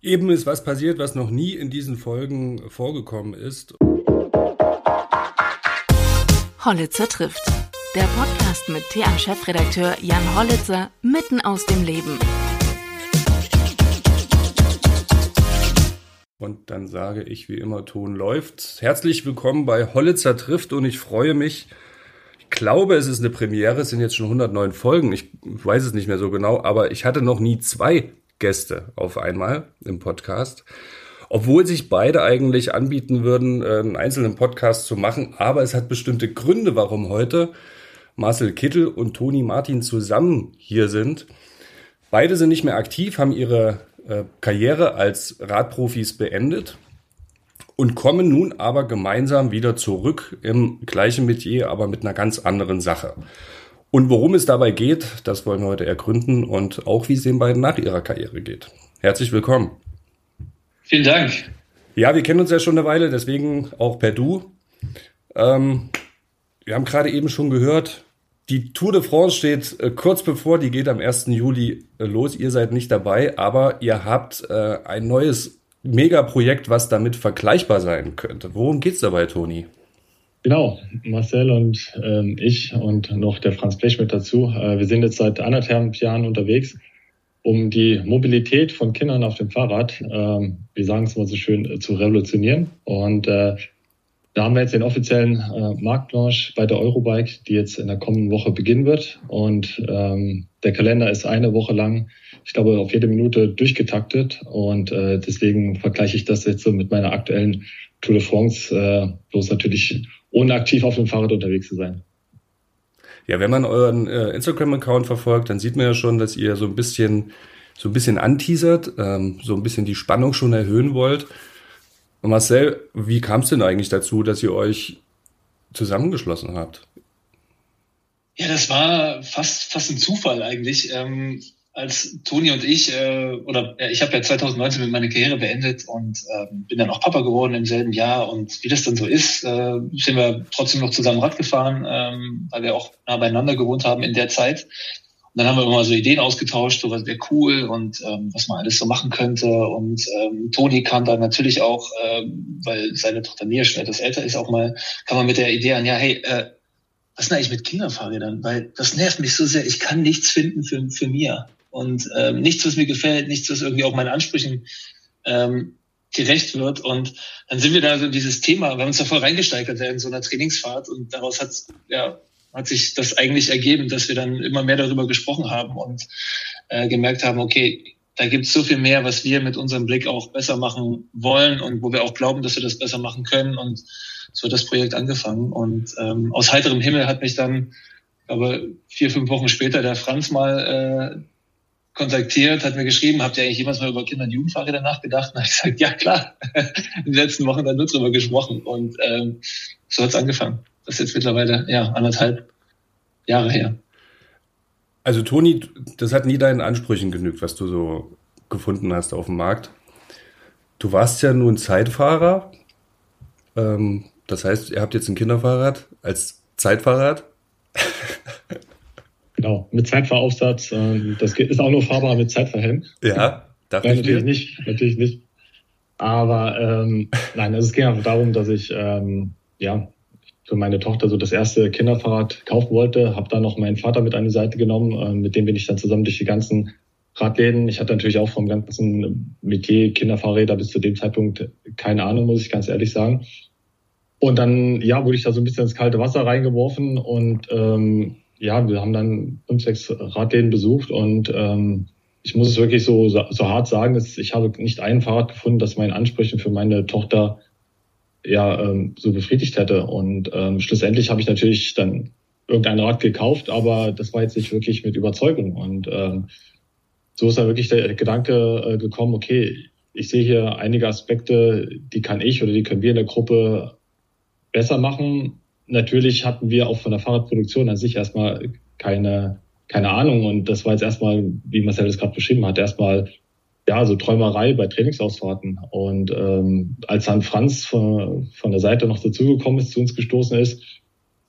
Eben ist was passiert, was noch nie in diesen Folgen vorgekommen ist. Hollitzer trifft. Der Podcast mit TA-Chefredakteur Jan Hollitzer mitten aus dem Leben. Und dann sage ich wie immer, Ton läuft. Herzlich willkommen bei Hollitzer trifft und ich freue mich. Ich glaube, es ist eine Premiere, es sind jetzt schon 109 Folgen. Ich weiß es nicht mehr so genau, aber ich hatte noch nie zwei Gäste auf einmal im Podcast. Obwohl sich beide eigentlich anbieten würden, äh, einen einzelnen Podcast zu machen. Aber es hat bestimmte Gründe, warum heute Marcel Kittel und Toni Martin zusammen hier sind. Beide sind nicht mehr aktiv, haben ihre äh, Karriere als Radprofis beendet und kommen nun aber gemeinsam wieder zurück im gleichen Metier, aber mit einer ganz anderen Sache. Und worum es dabei geht, das wollen wir heute ergründen und auch wie es den beiden nach ihrer Karriere geht. Herzlich willkommen. Vielen Dank. Ja, wir kennen uns ja schon eine Weile, deswegen auch per Du. Ähm, wir haben gerade eben schon gehört, die Tour de France steht äh, kurz bevor, die geht am 1. Juli äh, los. Ihr seid nicht dabei, aber ihr habt äh, ein neues Megaprojekt, was damit vergleichbar sein könnte. Worum geht's dabei, Toni? Genau, Marcel und ähm, ich und noch der Franz Blech mit dazu. Äh, wir sind jetzt seit anderthalb Jahren unterwegs, um die Mobilität von Kindern auf dem Fahrrad, ähm, wir sagen es mal so schön, äh, zu revolutionieren. Und äh, da haben wir jetzt den offiziellen äh, Marktlaunch bei der Eurobike, die jetzt in der kommenden Woche beginnen wird. Und ähm, der Kalender ist eine Woche lang, ich glaube, auf jede Minute durchgetaktet. Und äh, deswegen vergleiche ich das jetzt so mit meiner aktuellen Tour de France, äh, bloß natürlich ohne aktiv auf dem Fahrrad unterwegs zu sein. Ja, wenn man euren äh, Instagram-Account verfolgt, dann sieht man ja schon, dass ihr so ein bisschen so ein bisschen anteasert, ähm, so ein bisschen die Spannung schon erhöhen wollt. Und Marcel, wie kam es denn eigentlich dazu, dass ihr euch zusammengeschlossen habt? Ja, das war fast fast ein Zufall eigentlich. Ähm, als Toni und ich, äh, oder äh, ich habe ja 2019 mit meiner Karriere beendet und äh, bin dann auch Papa geworden im selben Jahr. Und wie das dann so ist, äh, sind wir trotzdem noch zusammen Rad gefahren, ähm, weil wir auch nah beieinander gewohnt haben in der Zeit. Und dann haben wir immer so Ideen ausgetauscht, so was wäre cool und ähm, was man alles so machen könnte. Und ähm, Toni kam dann natürlich auch, äh, weil seine Tochter Mia schon etwas älter ist, auch mal, kam man mit der Idee an, ja, hey, äh, was ist denn eigentlich mit Kinderfahrrädern? Weil das nervt mich so sehr. Ich kann nichts finden für, für Mia und ähm, nichts, was mir gefällt, nichts, was irgendwie auch meinen Ansprüchen ähm, gerecht wird. Und dann sind wir da so in dieses Thema, wir haben uns da voll reingesteigert in so einer Trainingsfahrt und daraus hat, ja, hat sich das eigentlich ergeben, dass wir dann immer mehr darüber gesprochen haben und äh, gemerkt haben, okay, da gibt es so viel mehr, was wir mit unserem Blick auch besser machen wollen und wo wir auch glauben, dass wir das besser machen können. Und so hat das Projekt angefangen. Und ähm, aus heiterem Himmel hat mich dann, aber vier, fünf Wochen später der Franz mal äh, kontaktiert, hat mir geschrieben, habt ihr eigentlich jemals mal über Kinder- und Jugendfahrräder nachgedacht? Und ich gesagt, ja klar, in den letzten Wochen dann nur drüber gesprochen. Und ähm, so hat's angefangen. Das ist jetzt mittlerweile ja anderthalb Jahre her. Also Toni, das hat nie deinen Ansprüchen genügt, was du so gefunden hast auf dem Markt. Du warst ja nun Zeitfahrer. Ähm, das heißt, ihr habt jetzt ein Kinderfahrrad als Zeitfahrrad. Genau, mit Zeitfahraufsatz. Äh, das ist auch nur fahrbar mit Zeitverhelm. Ja, darf ich natürlich nicht, natürlich nicht. Aber ähm, nein, also es ging einfach darum, dass ich ähm, ja für meine Tochter so das erste Kinderfahrrad kaufen wollte. Habe dann noch meinen Vater mit an die Seite genommen. Äh, mit dem bin ich dann zusammen durch die ganzen Radläden. Ich hatte natürlich auch vom ganzen Metier Kinderfahrräder bis zu dem Zeitpunkt keine Ahnung, muss ich ganz ehrlich sagen. Und dann ja wurde ich da so ein bisschen ins kalte Wasser reingeworfen und ähm, ja, wir haben dann fünf, sechs Radläden besucht und ähm, ich muss es wirklich so, so hart sagen, dass ich habe nicht ein Fahrrad gefunden, das meinen Ansprüchen für meine Tochter ja ähm, so befriedigt hätte. Und ähm, schlussendlich habe ich natürlich dann irgendein Rad gekauft, aber das war jetzt nicht wirklich mit Überzeugung. Und ähm, so ist dann wirklich der Gedanke äh, gekommen, okay, ich sehe hier einige Aspekte, die kann ich oder die können wir in der Gruppe besser machen natürlich hatten wir auch von der Fahrradproduktion an sich erstmal keine, keine Ahnung. Und das war jetzt erstmal, wie Marcel das gerade beschrieben hat, erstmal ja, so Träumerei bei Trainingsausfahrten. Und ähm, als dann Franz von, von der Seite noch dazugekommen ist, zu uns gestoßen ist,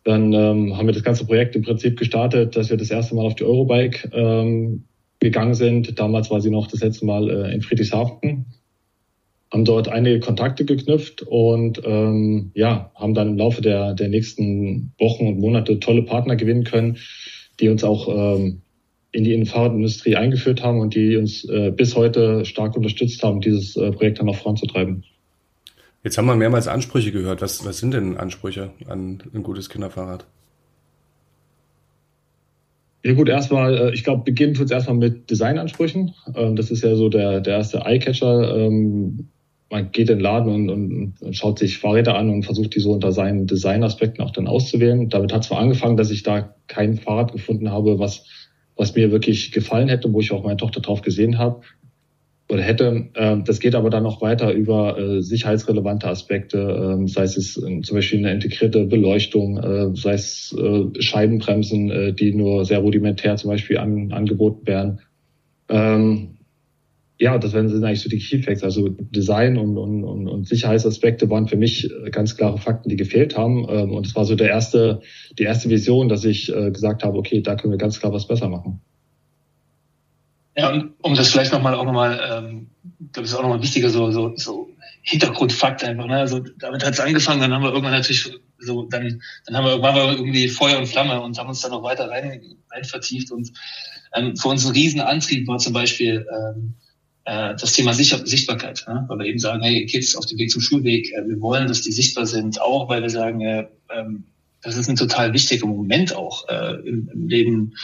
dann ähm, haben wir das ganze Projekt im Prinzip gestartet, dass wir das erste Mal auf die Eurobike ähm, gegangen sind. Damals war sie noch das letzte Mal äh, in Friedrichshafen haben dort einige Kontakte geknüpft und ähm, ja, haben dann im Laufe der, der nächsten Wochen und Monate tolle Partner gewinnen können, die uns auch ähm, in die Fahrradindustrie eingeführt haben und die uns äh, bis heute stark unterstützt haben, dieses äh, Projekt dann auch voranzutreiben. Jetzt haben wir mehrmals Ansprüche gehört. Was, was sind denn Ansprüche an ein gutes Kinderfahrrad? Ja gut, erstmal, äh, ich glaube, beginnen tut es erstmal mit Designansprüchen. Ähm, das ist ja so der, der erste Eyecatcher. Ähm, man geht in den Laden und, und, und schaut sich Fahrräder an und versucht die so unter seinen Designaspekten auch dann auszuwählen. Damit hat es zwar angefangen, dass ich da kein Fahrrad gefunden habe, was, was mir wirklich gefallen hätte, wo ich auch meine Tochter drauf gesehen habe oder hätte. Ähm, das geht aber dann noch weiter über äh, sicherheitsrelevante Aspekte, ähm, sei es zum Beispiel eine integrierte Beleuchtung, äh, sei es äh, Scheibenbremsen, die nur sehr rudimentär zum Beispiel an, angeboten werden. Ähm, ja, das sind eigentlich so die Key Facts. Also Design und, und, und Sicherheitsaspekte waren für mich ganz klare Fakten, die gefehlt haben. Und es war so der erste, die erste Vision, dass ich gesagt habe, okay, da können wir ganz klar was besser machen. Ja, und um das vielleicht nochmal auch nochmal, ähm, ich glaube, das ist auch nochmal wichtiger, so, so, so Hintergrundfakt einfach. Ne? Also damit hat es angefangen, dann haben wir irgendwann natürlich so, dann, dann haben wir irgendwann wir irgendwie Feuer und Flamme und haben uns dann noch weiter rein, rein vertieft. Und ähm, für uns ein Riesenantrieb war zum Beispiel ähm, äh, das Thema Sichtbarkeit, weil wir eben sagen, hey, Kids auf dem Weg zum Schulweg, äh, wir wollen, dass die sichtbar sind, auch weil wir sagen, äh, ähm, das ist ein total wichtiger Moment auch im Leben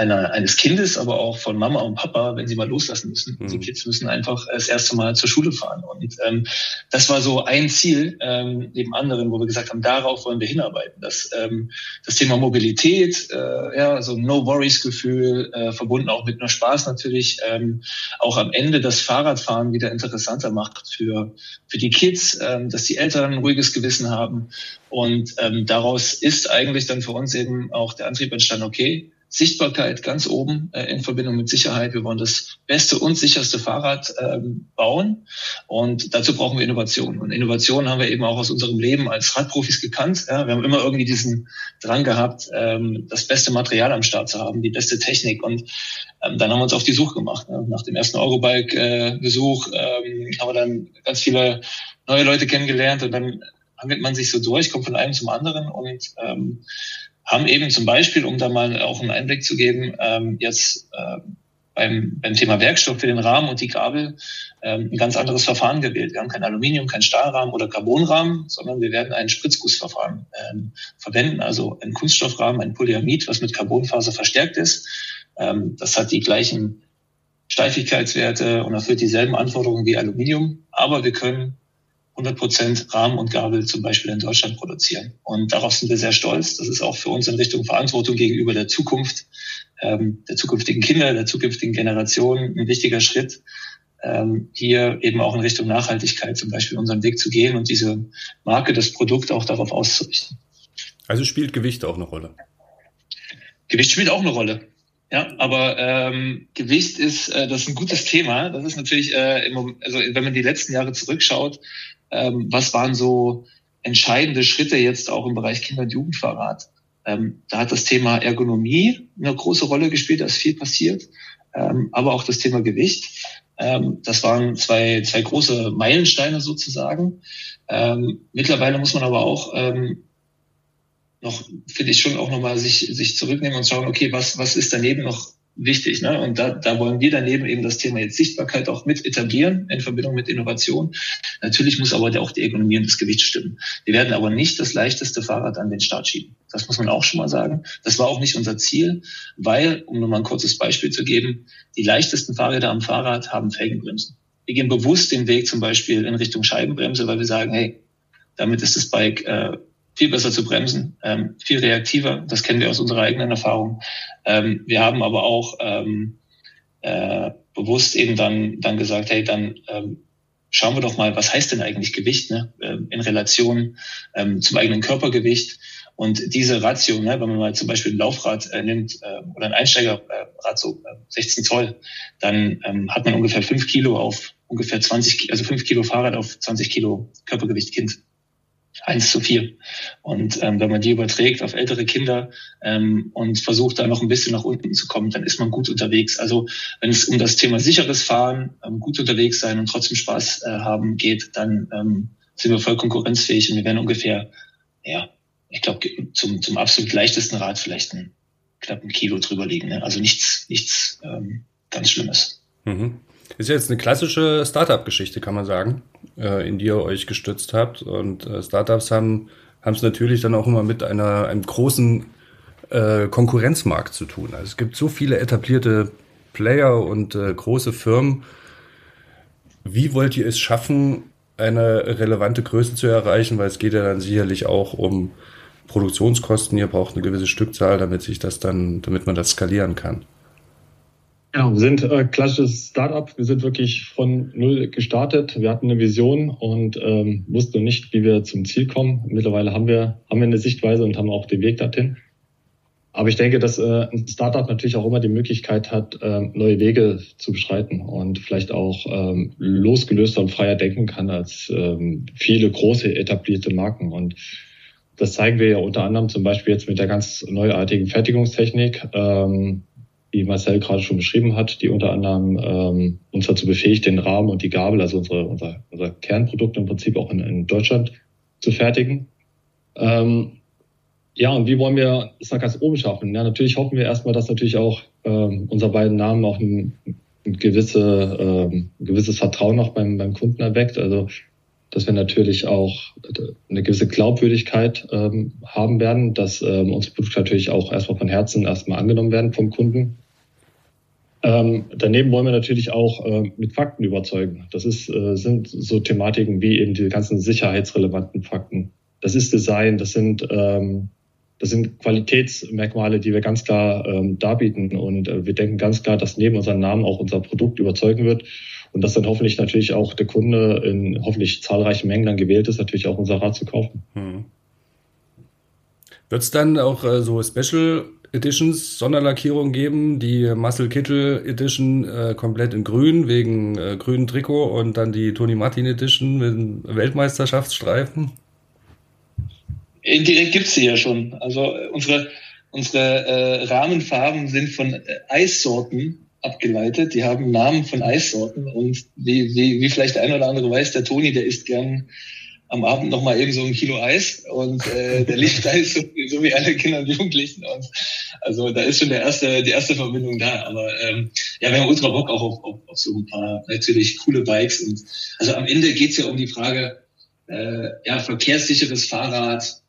einer, eines Kindes, aber auch von Mama und Papa, wenn sie mal loslassen müssen. Mhm. Die Kids müssen einfach das erste Mal zur Schule fahren. Und ähm, das war so ein Ziel ähm, neben anderen, wo wir gesagt haben, darauf wollen wir hinarbeiten. Das, ähm, das Thema Mobilität, äh, ja, so ein No-Worries-Gefühl, äh, verbunden auch mit nur Spaß natürlich, ähm, auch am Ende das Fahrradfahren wieder interessanter macht für, für die Kids, ähm, dass die Eltern ein ruhiges Gewissen haben. Und ähm, daraus ist eigentlich dann für uns eben auch der Antrieb entstanden, okay, Sichtbarkeit ganz oben äh, in Verbindung mit Sicherheit. Wir wollen das beste und sicherste Fahrrad ähm, bauen und dazu brauchen wir Innovation. Und Innovation haben wir eben auch aus unserem Leben als Radprofis gekannt. Ja, wir haben immer irgendwie diesen Drang gehabt, ähm, das beste Material am Start zu haben, die beste Technik. Und ähm, dann haben wir uns auf die Suche gemacht. Ne? Nach dem ersten Eurobike-Besuch ähm, haben wir dann ganz viele neue Leute kennengelernt und dann hangelt man sich so durch, kommt von einem zum anderen und ähm, haben eben zum Beispiel, um da mal auch einen Einblick zu geben, ähm, jetzt äh, beim, beim Thema Werkstoff für den Rahmen und die Gabel ähm, ein ganz anderes Verfahren gewählt. Wir haben kein Aluminium, kein Stahlrahmen oder Carbonrahmen, sondern wir werden ein Spritzgussverfahren ähm, verwenden, also ein Kunststoffrahmen, ein Polyamid, was mit Carbonfaser verstärkt ist. Ähm, das hat die gleichen Steifigkeitswerte und erfüllt dieselben Anforderungen wie Aluminium, aber wir können 100 Prozent Rahmen und Gabel zum Beispiel in Deutschland produzieren. Und darauf sind wir sehr stolz. Das ist auch für uns in Richtung Verantwortung gegenüber der Zukunft, ähm, der zukünftigen Kinder, der zukünftigen Generation ein wichtiger Schritt, ähm, hier eben auch in Richtung Nachhaltigkeit zum Beispiel unseren Weg zu gehen und diese Marke, das Produkt auch darauf auszurichten. Also spielt Gewicht auch eine Rolle? Gewicht spielt auch eine Rolle. Ja, aber ähm, Gewicht ist, äh, das ist ein gutes Thema. Das ist natürlich, äh, im, also wenn man die letzten Jahre zurückschaut, ähm, was waren so entscheidende Schritte jetzt auch im Bereich Kinder- und Jugendfahrrad. Ähm, da hat das Thema Ergonomie eine große Rolle gespielt, da ist viel passiert, ähm, aber auch das Thema Gewicht. Ähm, das waren zwei, zwei große Meilensteine sozusagen. Ähm, mittlerweile muss man aber auch ähm, noch, finde ich schon auch nochmal sich, sich zurücknehmen und schauen, okay, was, was ist daneben noch wichtig. Ne? Und da, da wollen wir daneben eben das Thema jetzt Sichtbarkeit auch mit etablieren in Verbindung mit Innovation. Natürlich muss aber auch die Ökonomie und das Gewicht stimmen. Wir werden aber nicht das leichteste Fahrrad an den Start schieben. Das muss man auch schon mal sagen. Das war auch nicht unser Ziel, weil, um nur mal ein kurzes Beispiel zu geben, die leichtesten Fahrräder am Fahrrad haben Felgenbremsen. Wir gehen bewusst den Weg zum Beispiel in Richtung Scheibenbremse, weil wir sagen, hey, damit ist das Bike äh, viel besser zu bremsen, ähm, viel reaktiver. Das kennen wir aus unserer eigenen Erfahrung. Ähm, wir haben aber auch ähm, äh, bewusst eben dann, dann gesagt, hey, dann ähm, schauen wir doch mal, was heißt denn eigentlich Gewicht ne? Ähm, in Relation ähm, zum eigenen Körpergewicht. Und diese Ratio, ne, wenn man mal zum Beispiel ein Laufrad äh, nimmt äh, oder ein Einsteigerrad, äh, so äh, 16 Zoll, dann ähm, hat man ungefähr 5 Kilo auf ungefähr 20, also 5 Kilo Fahrrad auf 20 Kilo Körpergewicht Kind. 1 zu 4. Und ähm, wenn man die überträgt auf ältere Kinder ähm, und versucht da noch ein bisschen nach unten zu kommen, dann ist man gut unterwegs. Also wenn es um das Thema sicheres Fahren, ähm, gut unterwegs sein und trotzdem Spaß äh, haben geht, dann ähm, sind wir voll konkurrenzfähig und wir werden ungefähr, ja, ich glaube, zum, zum absolut leichtesten Rad vielleicht ein knapp ein Kilo drüber liegen. Ne? Also nichts, nichts ähm, ganz Schlimmes. Mhm. Ist jetzt eine klassische Startup-Geschichte, kann man sagen, äh, in die ihr euch gestützt habt. Und äh, Startups haben es natürlich dann auch immer mit einer, einem großen äh, Konkurrenzmarkt zu tun. Also es gibt so viele etablierte Player und große Firmen. Wie wollt ihr es schaffen, eine relevante Größe zu erreichen? Weil es geht ja dann sicherlich auch um Produktionskosten. Ihr braucht eine gewisse Stückzahl, damit sich das dann, damit man das skalieren kann. Ja, wir sind äh, klassisches Startup. Wir sind wirklich von null gestartet. Wir hatten eine Vision und ähm, wussten nicht, wie wir zum Ziel kommen. Mittlerweile haben wir, haben wir eine Sichtweise und haben auch den Weg dorthin. Aber ich denke, dass äh, ein Startup natürlich auch immer die Möglichkeit hat, äh, neue Wege zu beschreiten und vielleicht auch ähm, losgelöster und freier denken kann als ähm, viele große etablierte Marken. Und das zeigen wir ja unter anderem zum Beispiel jetzt mit der ganz neuartigen Fertigungstechnik. Ähm, wie Marcel gerade schon beschrieben hat, die unter anderem ähm, uns dazu befähigt, den Rahmen und die Gabel, also unsere, unser, unser Kernprodukt im Prinzip auch in, in Deutschland zu fertigen. Ähm, ja, und wie wollen wir es nach ganz oben schaffen? Ja, natürlich hoffen wir erstmal, dass natürlich auch ähm, unsere beiden Namen auch ein, ein, gewisse, ähm, ein gewisses Vertrauen auch beim, beim Kunden erweckt. Also dass wir natürlich auch eine gewisse Glaubwürdigkeit ähm, haben werden, dass ähm, unsere Produkte natürlich auch erstmal von Herzen erstmal angenommen werden vom Kunden. Ähm, daneben wollen wir natürlich auch äh, mit Fakten überzeugen. Das ist, äh, sind so Thematiken wie eben die ganzen sicherheitsrelevanten Fakten. Das ist Design, das sind, ähm, das sind Qualitätsmerkmale, die wir ganz klar ähm, darbieten. Und äh, wir denken ganz klar, dass neben unserem Namen auch unser Produkt überzeugen wird und dass dann hoffentlich natürlich auch der Kunde in hoffentlich zahlreichen Mengen dann gewählt ist, natürlich auch unser Rad zu kaufen. Hm. Wird es dann auch äh, so Special Editions, Sonderlackierungen geben, die Muscle Kittel Edition äh, komplett in grün wegen äh, grünen Trikot und dann die Tony Martin Edition mit Weltmeisterschaftsstreifen? Indirekt gibt es sie ja schon. Also äh, unsere, unsere äh, Rahmenfarben sind von äh, Eissorten abgeleitet. Die haben Namen von Eissorten und wie, wie, wie vielleicht der eine oder andere weiß, der Toni, der isst gern am Abend noch mal eben so ein Kilo Eis und äh, der liebt Eis so, so wie alle Kinder und Jugendlichen. Und also da ist schon der erste, die erste Verbindung da. Aber ähm, ja, wir haben ultra Bock auch auf, auf, auf so ein paar natürlich coole Bikes. Und also am Ende geht's ja um die Frage, äh, ja, verkehrssicheres Fahrrad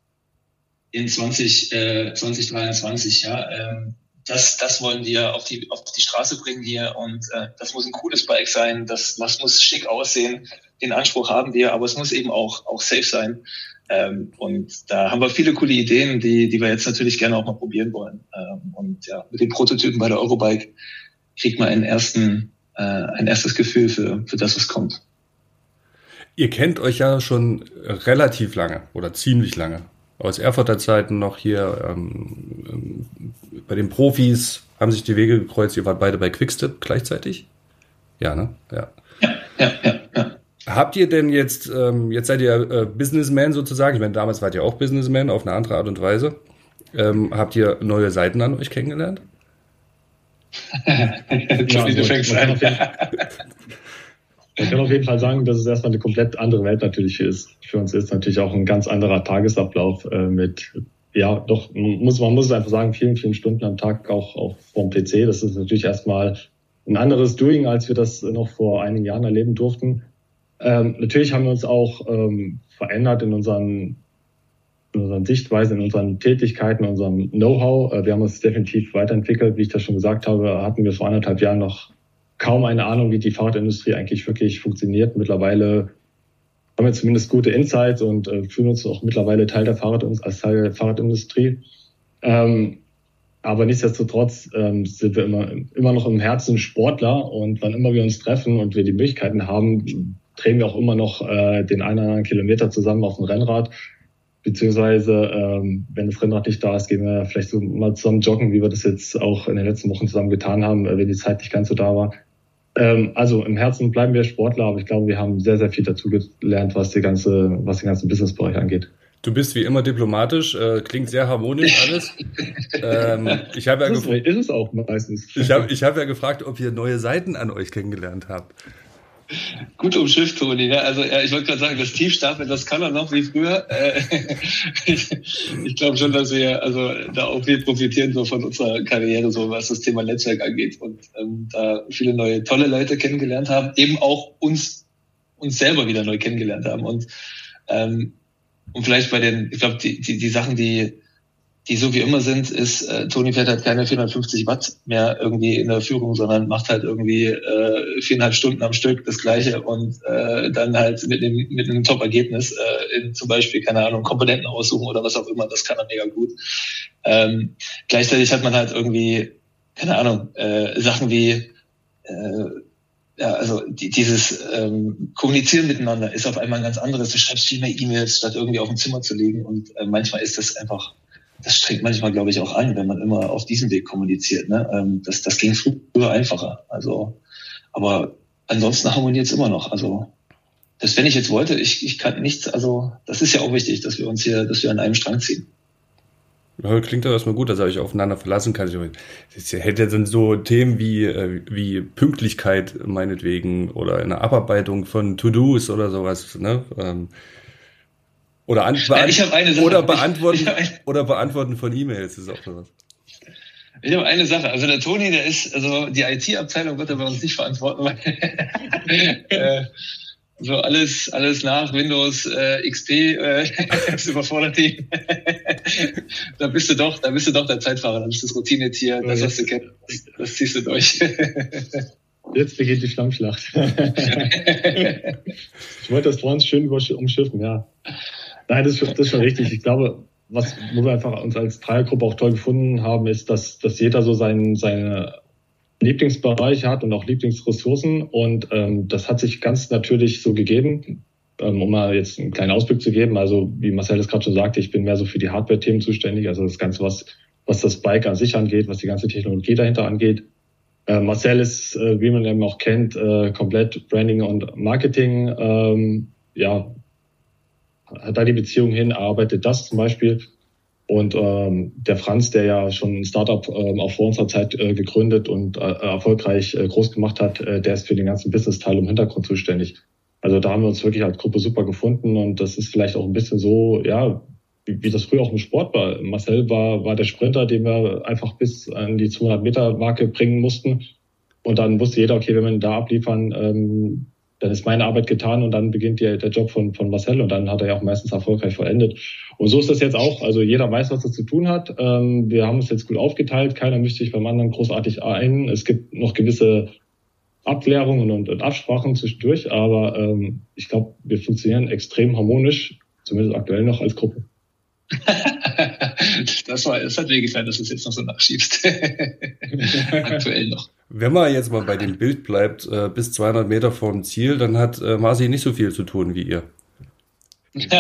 in 20, äh, 2023, ja. Ähm, das, das wollen wir auf die, auf die Straße bringen hier und äh, das muss ein cooles Bike sein, das, das muss schick aussehen, den Anspruch haben wir, aber es muss eben auch, auch safe sein. Ähm, und da haben wir viele coole Ideen, die, die wir jetzt natürlich gerne auch mal probieren wollen. Ähm, und ja, mit den Prototypen bei der Eurobike kriegt man einen ersten, äh, ein erstes Gefühl für, für das, was kommt. Ihr kennt euch ja schon relativ lange oder ziemlich lange aus Erfurter Zeiten noch hier ähm, ähm, bei den Profis haben sich die Wege gekreuzt. Ihr wart beide bei Quickstep gleichzeitig? Ja, ne? Ja. Ja, ja, ja. ja. Habt ihr denn jetzt, ähm, jetzt seid ihr äh, Businessman sozusagen, ich meine, damals wart ihr auch Businessman auf eine andere Art und Weise. Ähm, habt ihr neue Seiten an euch kennengelernt? ja, du fängst an. Ich kann auf jeden Fall sagen, dass es erstmal eine komplett andere Welt natürlich ist. Für uns ist natürlich auch ein ganz anderer Tagesablauf äh, mit, ja, doch, muss, man muss es einfach sagen, vielen, vielen Stunden am Tag auch, auch vorm PC. Das ist natürlich erstmal ein anderes Doing, als wir das noch vor einigen Jahren erleben durften. Ähm, natürlich haben wir uns auch ähm, verändert in unseren, in unseren Sichtweisen, in unseren Tätigkeiten, in unserem Know-how. Äh, wir haben uns definitiv weiterentwickelt. Wie ich das schon gesagt habe, hatten wir vor anderthalb Jahren noch kaum eine Ahnung, wie die Fahrradindustrie eigentlich wirklich funktioniert. Mittlerweile haben wir zumindest gute Insights und äh, fühlen uns auch mittlerweile Teil der Fahrrad als Teil der Fahrradindustrie. Ähm, aber nichtsdestotrotz ähm, sind wir immer, immer noch im Herzen Sportler und wann immer wir uns treffen und wir die Möglichkeiten haben, drehen wir auch immer noch äh, den einen oder anderen Kilometer zusammen auf dem Rennrad. Beziehungsweise, ähm, wenn das Rennrad nicht da ist, gehen wir vielleicht so mal zusammen joggen, wie wir das jetzt auch in den letzten Wochen zusammen getan haben, äh, wenn die Zeit nicht ganz so da war. Ähm, also im Herzen bleiben wir Sportler, aber ich glaube, wir haben sehr, sehr viel dazu gelernt, was die ganze, was den ganzen Businessbereich angeht. Du bist wie immer diplomatisch, äh, klingt sehr harmonisch alles. ähm, ich habe ja ist, ist es auch meistens. Ich habe ich hab ja gefragt, ob ihr neue Seiten an euch kennengelernt habt. Gut umschifft, Toni. Ne? Also ja, ich wollte gerade sagen, das Tiefstapeln, das kann er noch wie früher. Äh, ich, ich glaube schon, dass wir also da auch viel profitieren so von unserer Karriere, so was das Thema Netzwerk angeht und ähm, da viele neue tolle Leute kennengelernt haben, eben auch uns uns selber wieder neu kennengelernt haben und ähm, und vielleicht bei den, ich glaube, die, die, die Sachen, die die so wie immer sind, ist, äh, Toni fährt halt keine 450 Watt mehr irgendwie in der Führung, sondern macht halt irgendwie äh, viereinhalb Stunden am Stück das Gleiche und äh, dann halt mit einem, mit einem Top-Ergebnis, äh, in zum Beispiel, keine Ahnung, Komponenten aussuchen oder was auch immer, das kann er mega gut. Ähm, gleichzeitig hat man halt irgendwie, keine Ahnung, äh, Sachen wie äh, ja, also die, dieses ähm, Kommunizieren miteinander ist auf einmal ein ganz anderes. Du schreibst viel mehr E-Mails, statt irgendwie auf dem Zimmer zu liegen. Und äh, manchmal ist das einfach das strengt manchmal, glaube ich, auch an, wenn man immer auf diesem Weg kommuniziert. Ne? Ähm, das, das ging früher einfacher. Also, aber ansonsten harmoniert es immer noch. Also, das, wenn ich jetzt wollte, ich, ich kann nichts, also das ist ja auch wichtig, dass wir uns hier, dass wir an einem Strang ziehen. Klingt doch erstmal gut, dass ihr euch aufeinander verlassen kann. Das hätte dann so Themen wie, äh, wie Pünktlichkeit meinetwegen oder eine Abarbeitung von To-Dos oder sowas. Ne? Oder, an, ja, ich eine Sache. oder beantworten oder beantworten von E-Mails ist auch sowas. Ich habe eine Sache. Also der Toni, der ist, also die IT-Abteilung wird er bei uns nicht verantworten, weil äh, so alles, alles nach Windows äh, XP äh, das überfordert ihn. da bist du doch, da bist du doch der Zeitfahrer, da bist du das Routinetier, das hast du kennt, das, das ziehst du durch. Jetzt beginnt die Schlammschlacht. ich wollte das vor uns schön umschiffen, ja. Nein, das, das ist schon richtig. Ich glaube, was wo wir einfach uns als Dreiergruppe auch toll gefunden haben, ist, dass, dass jeder so sein, seine Lieblingsbereiche hat und auch Lieblingsressourcen. Und ähm, das hat sich ganz natürlich so gegeben. Ähm, um mal jetzt einen kleinen Ausblick zu geben, also wie Marcel es gerade schon sagte, ich bin mehr so für die Hardware-Themen zuständig, also das Ganze, was, was das Bike an sich angeht, was die ganze Technologie dahinter angeht. Äh, Marcel ist, äh, wie man eben auch kennt, äh, komplett Branding und Marketing. Ähm, ja, hat da die Beziehung hin, arbeitet das zum Beispiel. Und ähm, der Franz, der ja schon ein Startup ähm, auch vor unserer Zeit äh, gegründet und äh, erfolgreich äh, groß gemacht hat, äh, der ist für den ganzen Business-Teil im Hintergrund zuständig. Also da haben wir uns wirklich als Gruppe super gefunden und das ist vielleicht auch ein bisschen so, ja, wie, wie das früher auch im Sport war. Marcel war, war der Sprinter, den wir einfach bis an die 200 Meter Marke bringen mussten. Und dann wusste jeder, okay, wenn wir ihn da abliefern, ähm, dann ist meine Arbeit getan und dann beginnt der, der Job von, von Marcel und dann hat er ja auch meistens erfolgreich vollendet. Und so ist das jetzt auch. Also jeder weiß, was er zu tun hat. Ähm, wir haben es jetzt gut aufgeteilt. Keiner mischt sich beim anderen großartig ein. Es gibt noch gewisse Abklärungen und, und Absprachen zwischendurch, aber ähm, ich glaube, wir funktionieren extrem harmonisch, zumindest aktuell noch als Gruppe. das, war, das hat wehgetan, dass du es jetzt noch so nachschiebst. Aktuell noch. Wenn man jetzt mal bei dem Bild bleibt, äh, bis 200 Meter vorm Ziel, dann hat äh, Marci nicht so viel zu tun wie ihr. nein,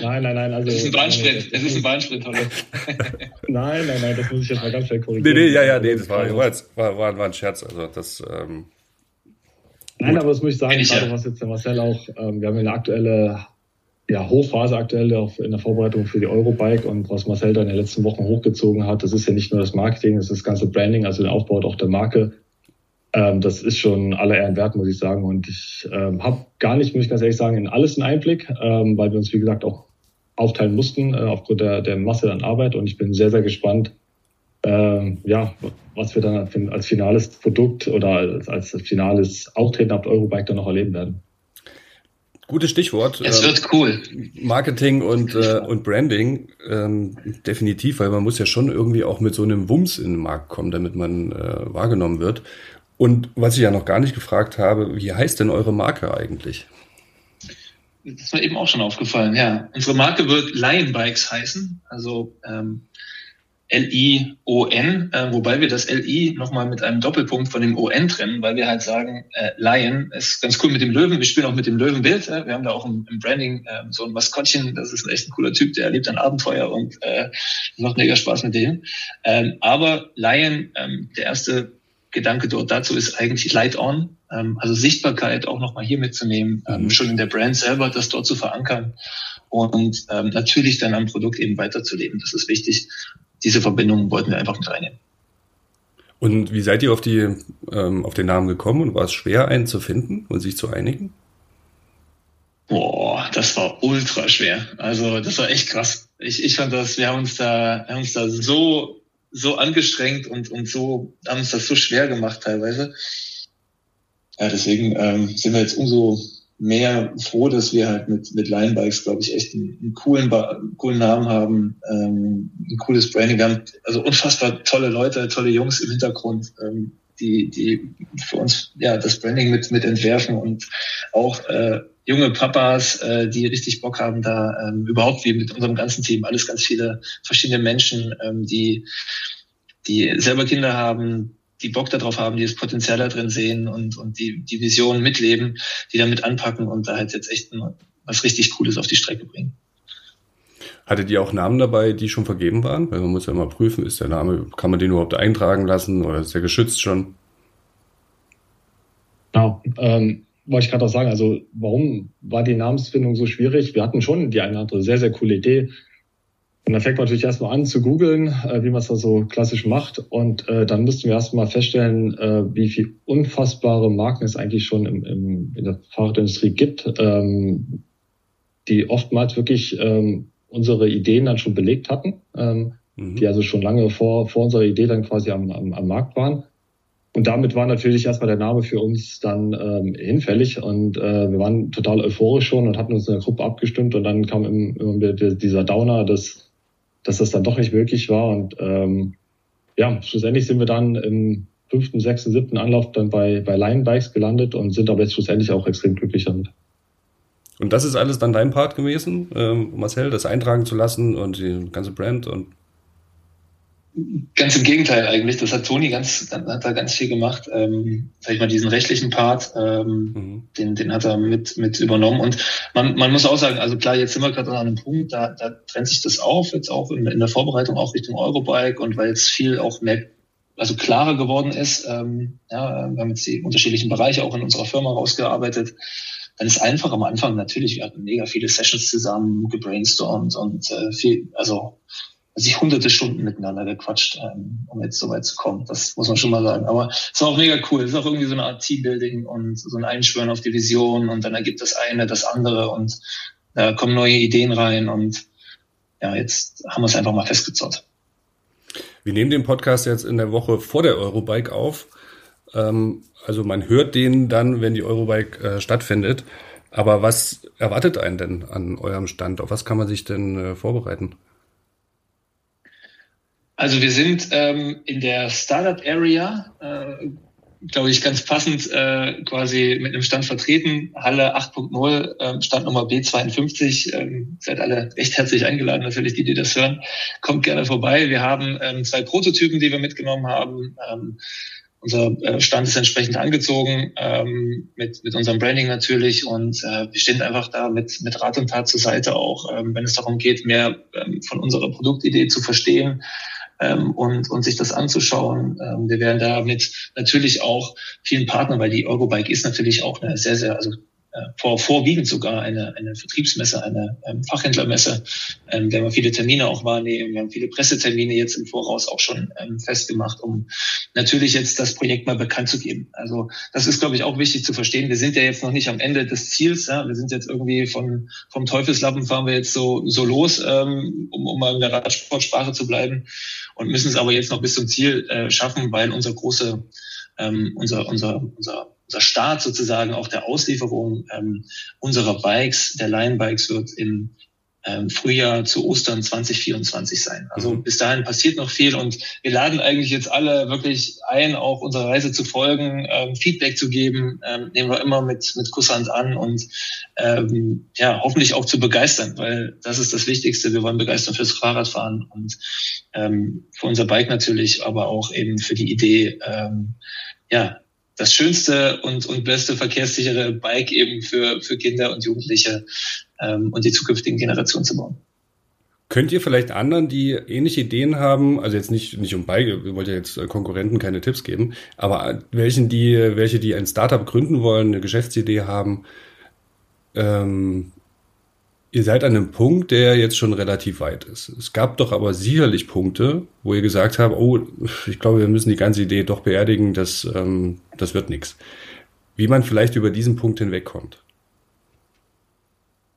nein, nein. Also, es ist ein Bahnsprint. Es ist ein Bahnsprint, nein, nein, nein, das muss ich jetzt mal ganz schnell korrigieren. Nee, nee, ja, ja, nee, das war, war, jetzt, war, war, war ein Scherz. Also das, ähm, Nein, aber das muss ich sagen, ich gerade ja. was jetzt der Marcel auch, ähm, wir haben eine aktuelle ja, Hochphase aktuell auch in der Vorbereitung für die Eurobike und was Marcel da in den letzten Wochen hochgezogen hat, das ist ja nicht nur das Marketing, das ist das ganze Branding, also der Aufbau auch der Marke. Ähm, das ist schon aller Ehren wert, muss ich sagen. Und ich ähm, habe gar nicht, muss ich ganz ehrlich sagen, in alles einen Einblick, ähm, weil wir uns, wie gesagt, auch aufteilen mussten äh, aufgrund der, der Masse an Arbeit. Und ich bin sehr, sehr gespannt, ähm, ja, was wir dann als finales Produkt oder als, als finales Auftreten auf der Eurobike dann noch erleben werden. Gutes Stichwort. Es wird cool. Marketing und, äh, und Branding, ähm, definitiv, weil man muss ja schon irgendwie auch mit so einem Wumms in den Markt kommen, damit man äh, wahrgenommen wird. Und was ich ja noch gar nicht gefragt habe, wie heißt denn eure Marke eigentlich? Das ist mir eben auch schon aufgefallen, ja. Unsere Marke wird Lion Bikes heißen, also ähm, L-I-O-N, äh, wobei wir das L-I nochmal mit einem Doppelpunkt von dem O-N trennen, weil wir halt sagen, äh, Lion ist ganz cool mit dem Löwen. Wir spielen auch mit dem Löwenbild. Äh, wir haben da auch im, im Branding äh, so ein Maskottchen. Das ist ein echt ein cooler Typ, der erlebt ein Abenteuer und äh, macht mega Spaß mit dem. Ähm, aber Lion, ähm, der erste Gedanke dort dazu ist eigentlich Light On, ähm, also Sichtbarkeit auch nochmal hier mitzunehmen, ähm, mhm. schon in der Brand selber das dort zu verankern und ähm, natürlich dann am Produkt eben weiterzuleben. Das ist wichtig. Diese Verbindungen wollten wir einfach mit reinnehmen. Und wie seid ihr auf die ähm, auf den Namen gekommen und war es schwer, einen zu finden und sich zu einigen? Boah, das war ultra schwer. Also das war echt krass. Ich, ich fand das, wir haben uns da, haben uns da so so angestrengt und, und so haben uns das so schwer gemacht teilweise. Ja, deswegen ähm, sind wir jetzt umso mehr froh, dass wir halt mit, mit Line Bikes, glaube ich, echt einen, einen coolen, coolen Namen haben, ähm, ein cooles Branding. Wir haben also unfassbar tolle Leute, tolle Jungs im Hintergrund, ähm, die, die für uns ja das Branding mit, mit entwerfen und auch äh, junge Papas, äh, die richtig Bock haben, da ähm, überhaupt wie mit unserem ganzen Team, alles ganz viele verschiedene Menschen, ähm, die, die selber Kinder haben, die Bock darauf haben, die das Potenzial da drin sehen und, und die, die Vision mitleben, die damit anpacken und da halt jetzt echt ein, was richtig Cooles auf die Strecke bringen. Hattet ihr auch Namen dabei, die schon vergeben waren? Weil man muss ja immer prüfen, ist der Name, kann man den überhaupt eintragen lassen oder ist der geschützt schon? Genau. Ähm, wollte ich gerade auch sagen, also warum war die Namensfindung so schwierig? Wir hatten schon die eine oder andere sehr, sehr coole Idee. Und dann fängt man natürlich erstmal an zu googeln, äh, wie man es da so klassisch macht. Und äh, dann mussten wir erstmal feststellen, äh, wie viel unfassbare Marken es eigentlich schon im, im, in der Fahrradindustrie gibt, ähm, die oftmals wirklich ähm, unsere Ideen dann schon belegt hatten, ähm, mhm. die also schon lange vor, vor unserer Idee dann quasi am, am, am Markt waren. Und damit war natürlich erstmal der Name für uns dann ähm, hinfällig und äh, wir waren total euphorisch schon und hatten uns in der Gruppe abgestimmt und dann kam immer dieser Downer, dass, dass das dann doch nicht möglich war und ähm, ja, schlussendlich sind wir dann im fünften, sechsten, siebten Anlauf dann bei, bei Line Bikes gelandet und sind aber jetzt schlussendlich auch extrem glücklich damit. Und das ist alles dann dein Part gewesen, ähm, Marcel, das eintragen zu lassen und die ganze Brand und Ganz im Gegenteil eigentlich. Das hat Toni ganz, hat da ganz viel gemacht. Ähm, sag ich mal, diesen rechtlichen Part, ähm, mhm. den, den hat er mit, mit übernommen. Und man, man muss auch sagen, also klar, jetzt sind wir gerade an einem Punkt, da, da trennt sich das auf, jetzt auch in, in der Vorbereitung auch Richtung Eurobike und weil jetzt viel auch mehr, also klarer geworden ist. Ähm, ja, wir haben jetzt die unterschiedlichen Bereiche auch in unserer Firma rausgearbeitet. Dann ist einfach am Anfang natürlich, wir hatten mega viele Sessions zusammen, gebrainstormt und äh, viel, also sich hunderte Stunden miteinander gequatscht, ähm, um jetzt so weit zu kommen. Das muss man schon mal sagen. Aber es war auch mega cool. Es ist auch irgendwie so eine Art Teambuilding und so ein Einschwören auf die Vision und dann ergibt das eine das andere und da kommen neue Ideen rein und ja, jetzt haben wir es einfach mal festgezurrt. Wir nehmen den Podcast jetzt in der Woche vor der Eurobike auf. Ähm, also man hört den dann, wenn die Eurobike äh, stattfindet. Aber was erwartet einen denn an eurem Stand? Auf was kann man sich denn äh, vorbereiten? Also wir sind ähm, in der Startup Area, äh, glaube ich, ganz passend äh, quasi mit einem Stand vertreten. Halle 8.0, äh, Standnummer B52. Ähm, seid alle recht herzlich eingeladen, natürlich, die, die das hören. Kommt gerne vorbei. Wir haben ähm, zwei Prototypen, die wir mitgenommen haben. Ähm, unser äh, Stand ist entsprechend angezogen, ähm, mit, mit unserem Branding natürlich. Und äh, wir stehen einfach da mit, mit Rat und Tat zur Seite auch, ähm, wenn es darum geht, mehr ähm, von unserer Produktidee zu verstehen ähm, und, und sich das anzuschauen. Ähm, wir werden damit natürlich auch vielen Partnern, weil die Eurobike ist natürlich auch eine sehr, sehr, also vor, vorwiegend sogar eine, eine Vertriebsmesse, eine ähm, Fachhändlermesse, ähm, der wir viele Termine auch wahrnehmen. Wir haben viele Pressetermine jetzt im Voraus auch schon ähm, festgemacht, um natürlich jetzt das Projekt mal bekannt zu geben. Also das ist, glaube ich, auch wichtig zu verstehen. Wir sind ja jetzt noch nicht am Ende des Ziels. Ja? Wir sind jetzt irgendwie von, vom Teufelslappen fahren wir jetzt so, so los, ähm, um, um mal in der Radsportsprache zu bleiben und müssen es aber jetzt noch bis zum Ziel äh, schaffen, weil unser große, ähm, unser, unser, unser unser Start sozusagen auch der Auslieferung ähm, unserer Bikes, der Line Bikes wird im ähm, Frühjahr zu Ostern 2024 sein. Also mhm. bis dahin passiert noch viel und wir laden eigentlich jetzt alle wirklich ein, auch unserer Reise zu folgen, ähm, Feedback zu geben, ähm, nehmen wir immer mit, mit Kusshand an und ähm, ja, hoffentlich auch zu begeistern, weil das ist das Wichtigste. Wir wollen begeistern fürs Fahrradfahren und ähm, für unser Bike natürlich, aber auch eben für die Idee, ähm, ja, das schönste und, und beste verkehrssichere Bike eben für, für Kinder und Jugendliche ähm, und die zukünftigen Generationen zu bauen. Könnt ihr vielleicht anderen, die ähnliche Ideen haben, also jetzt nicht, nicht um Bike, ihr wollt ja jetzt Konkurrenten keine Tipps geben, aber welchen die, welche, die ein Startup gründen wollen, eine Geschäftsidee haben, ähm, ihr seid an einem Punkt, der jetzt schon relativ weit ist. Es gab doch aber sicherlich Punkte, wo ihr gesagt habt, oh, ich glaube, wir müssen die ganze Idee doch beerdigen, das, ähm, das wird nichts. Wie man vielleicht über diesen Punkt hinwegkommt.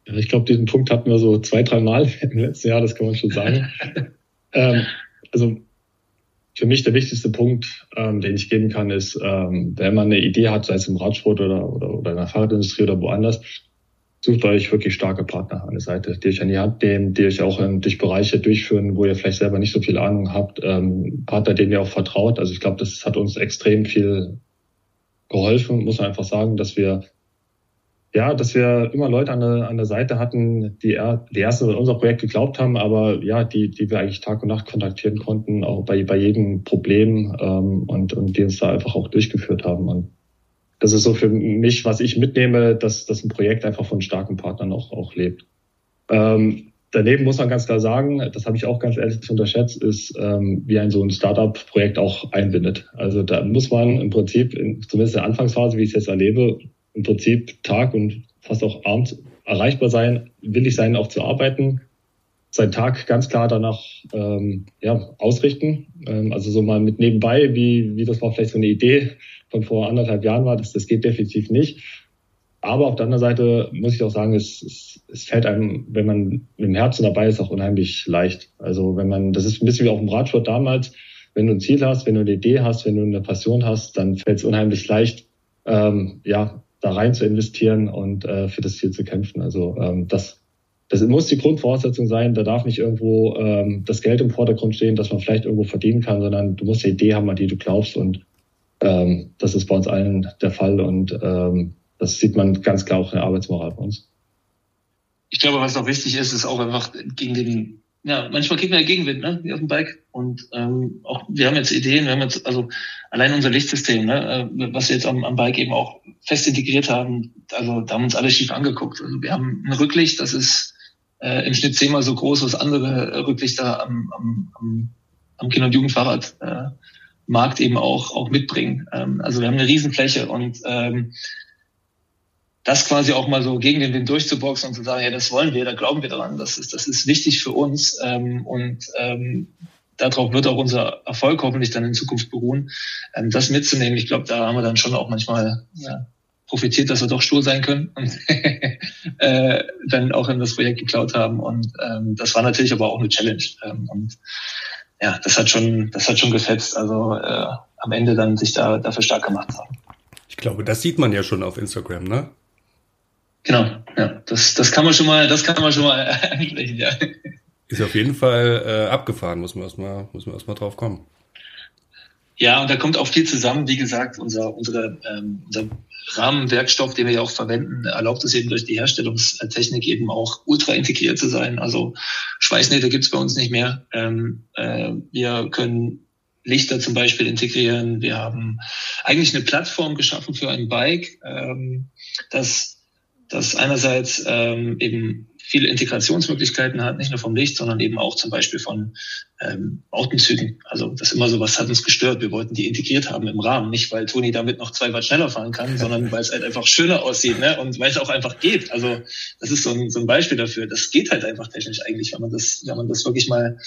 Ich glaube, diesen Punkt hatten wir so zwei, drei Mal im letzten Jahr, das kann man schon sagen. ähm, also für mich der wichtigste Punkt, ähm, den ich geben kann, ist, ähm, wenn man eine Idee hat, sei es im Radsport oder, oder, oder in der Fahrradindustrie oder woanders, sucht euch wirklich starke Partner an der Seite, die euch an die Hand nehmen, die euch auch ähm, durch Bereiche durchführen, wo ihr vielleicht selber nicht so viel Ahnung habt, ähm, Partner, denen ihr auch vertraut. Also ich glaube, das hat uns extrem viel geholfen, muss man einfach sagen, dass wir ja, dass wir immer Leute an der, an der Seite hatten, die, die erst an unser Projekt geglaubt haben, aber ja, die, die wir eigentlich Tag und Nacht kontaktieren konnten, auch bei, bei jedem Problem ähm, und, und die uns da einfach auch durchgeführt haben. Und das ist so für mich, was ich mitnehme, dass, dass ein Projekt einfach von starken Partnern auch, auch lebt. Ähm, daneben muss man ganz klar sagen, das habe ich auch ganz ehrlich unterschätzt, ist, ähm, wie ein so ein Startup-Projekt auch einbindet. Also da muss man im Prinzip, in, zumindest in der Anfangsphase, wie ich es jetzt erlebe, im Prinzip Tag und fast auch abends erreichbar sein, willig sein, auch zu arbeiten, seinen Tag ganz klar danach ähm, ja, ausrichten. Ähm, also so mal mit nebenbei, wie, wie das war vielleicht so eine Idee von vor anderthalb Jahren war, das, das geht definitiv nicht. Aber auf der anderen Seite muss ich auch sagen, es, es, es fällt einem, wenn man mit dem Herzen dabei ist, auch unheimlich leicht. Also wenn man, das ist ein bisschen wie auf dem Radsport damals, wenn du ein Ziel hast, wenn du eine Idee hast, wenn du eine Passion hast, dann fällt es unheimlich leicht, ähm, ja, da rein zu investieren und äh, für das Ziel zu kämpfen. Also ähm, das, das muss die Grundvoraussetzung sein. Da darf nicht irgendwo ähm, das Geld im Vordergrund stehen, dass man vielleicht irgendwo verdienen kann, sondern du musst eine Idee haben, an die du glaubst. Und ähm, das ist bei uns allen der Fall. Und ähm, das sieht man ganz klar auch in der Arbeitsmoral bei uns. Ich glaube, was auch wichtig ist, ist auch einfach gegen den ja, manchmal kriegt man ja Gegenwind, ne, wie auf dem Bike. Und ähm, auch wir haben jetzt Ideen, wir haben jetzt, also allein unser Lichtsystem, ne, äh, was wir jetzt am, am Bike eben auch fest integriert haben, also da haben uns alle schief angeguckt. Also wir haben ein Rücklicht, das ist äh, im Schnitt zehnmal so groß, was andere Rücklichter am, am, am, Kinder- und Jugendfahrrad äh, eben auch, auch mitbringen. Ähm, also wir haben eine Riesenfläche und ähm, das quasi auch mal so gegen den Wind durchzuboxen und zu sagen, ja, das wollen wir, da glauben wir daran, das ist, das ist wichtig für uns ähm, und ähm, darauf wird auch unser Erfolg hoffentlich dann in Zukunft beruhen, ähm, das mitzunehmen. Ich glaube, da haben wir dann schon auch manchmal ja, profitiert, dass wir doch stur sein können und äh, dann auch in das Projekt geklaut haben und ähm, das war natürlich aber auch eine Challenge ähm, und ja, das hat schon, das hat schon gefetzt, also äh, am Ende dann sich da dafür stark gemacht haben. Ich glaube, das sieht man ja schon auf Instagram, ne? Genau, ja, das, das kann man schon mal, das kann man schon mal ansprechen, ja. Ist auf jeden Fall äh, abgefahren, muss man erstmal, muss man erstmal drauf kommen. Ja, und da kommt auch viel zusammen. Wie gesagt, unser, unsere, ähm, unser Rahmenwerkstoff, den wir ja auch verwenden, erlaubt es eben durch die Herstellungstechnik eben auch ultra integriert zu sein. Also Schweißnähte gibt's bei uns nicht mehr. Ähm, äh, wir können Lichter zum Beispiel integrieren. Wir haben eigentlich eine Plattform geschaffen für ein Bike, ähm, das das einerseits ähm, eben viele Integrationsmöglichkeiten hat, nicht nur vom Licht, sondern eben auch zum Beispiel von ähm, Autenzügen. Also das immer so was hat uns gestört. Wir wollten die integriert haben im Rahmen, nicht weil Toni damit noch zwei Watt schneller fahren kann, sondern weil es halt einfach schöner aussieht ne? und weil es auch einfach geht. Also das ist so ein, so ein Beispiel dafür. Das geht halt einfach technisch eigentlich, wenn man das, wenn man das wirklich mal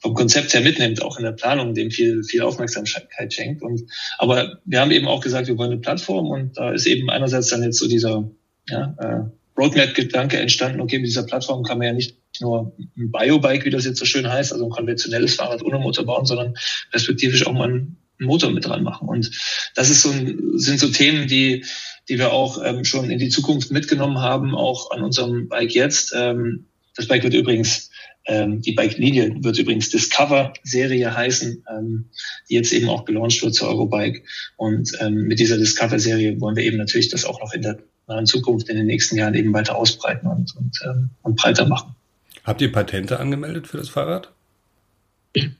vom Konzept her mitnimmt, auch in der Planung, dem viel, viel Aufmerksamkeit schenkt. Und, aber wir haben eben auch gesagt, wir wollen eine Plattform und da ist eben einerseits dann jetzt so dieser ja, äh, Roadmap-Gedanke entstanden, okay, mit dieser Plattform kann man ja nicht nur ein Biobike, wie das jetzt so schön heißt, also ein konventionelles Fahrrad ohne Motor bauen, sondern perspektivisch auch mal einen Motor mit dran machen. Und das ist so ein, sind so Themen, die, die wir auch ähm, schon in die Zukunft mitgenommen haben, auch an unserem Bike jetzt. Ähm, das Bike wird übrigens, ähm, die Bike-Linie wird übrigens Discover-Serie heißen, ähm, die jetzt eben auch gelauncht wird zur Eurobike. Und ähm, mit dieser Discover-Serie wollen wir eben natürlich das auch noch in der in Zukunft in den nächsten Jahren eben weiter ausbreiten und, und, ähm, und breiter machen. Habt ihr Patente angemeldet für das Fahrrad?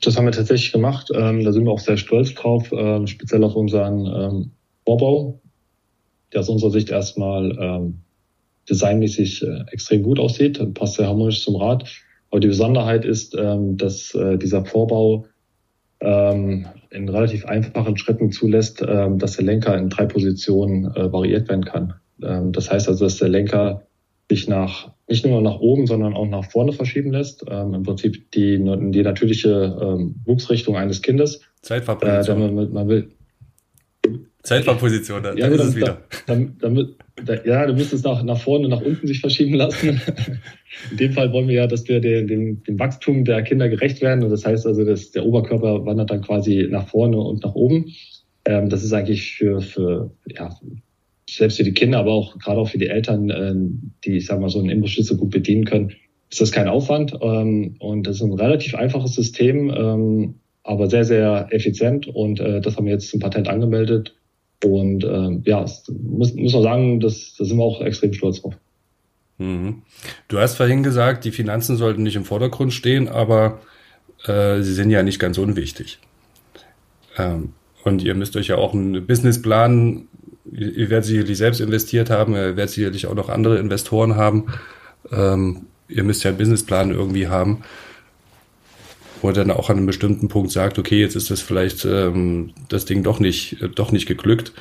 Das haben wir tatsächlich gemacht. Ähm, da sind wir auch sehr stolz drauf, ähm, speziell auf unseren ähm, Vorbau, der aus unserer Sicht erstmal ähm, designmäßig äh, extrem gut aussieht, passt sehr harmonisch zum Rad. Aber die Besonderheit ist, ähm, dass äh, dieser Vorbau ähm, in relativ einfachen Schritten zulässt, ähm, dass der Lenker in drei Positionen äh, variiert werden kann. Ähm, das heißt also, dass der Lenker sich nach nicht nur nach oben, sondern auch nach vorne verschieben lässt. Ähm, Im Prinzip die, die natürliche ähm, Wuchsrichtung eines Kindes. Zeitverposition. Äh, man, man will, Zeitfahrposition, da, ja, da ist es wieder. Da, da, da, ja, du müsstest nach, nach vorne, nach unten sich verschieben lassen. In dem Fall wollen wir ja, dass wir dem, dem, dem Wachstum der Kinder gerecht werden. Und das heißt also, dass der Oberkörper wandert dann quasi nach vorne und nach oben. Ähm, das ist eigentlich für, für ja, selbst für die Kinder, aber auch gerade auch für die Eltern, äh, die, ich sag mal, so einen Imbusschlüssel gut bedienen können, ist das kein Aufwand. Ähm, und das ist ein relativ einfaches System, ähm, aber sehr, sehr effizient. Und äh, das haben wir jetzt zum Patent angemeldet und ähm, ja, muss, muss man sagen, das, da sind wir auch extrem stolz drauf. Mhm. Du hast vorhin gesagt, die Finanzen sollten nicht im Vordergrund stehen, aber äh, sie sind ja nicht ganz unwichtig. Ähm, und ihr müsst euch ja auch einen Businessplan, ihr, ihr werdet sicherlich selbst investiert haben, ihr werdet sicherlich auch noch andere Investoren haben. Ähm, ihr müsst ja einen Businessplan irgendwie haben wo er dann auch an einem bestimmten Punkt sagt, okay, jetzt ist das vielleicht ähm, das Ding doch nicht, äh, doch nicht geglückt.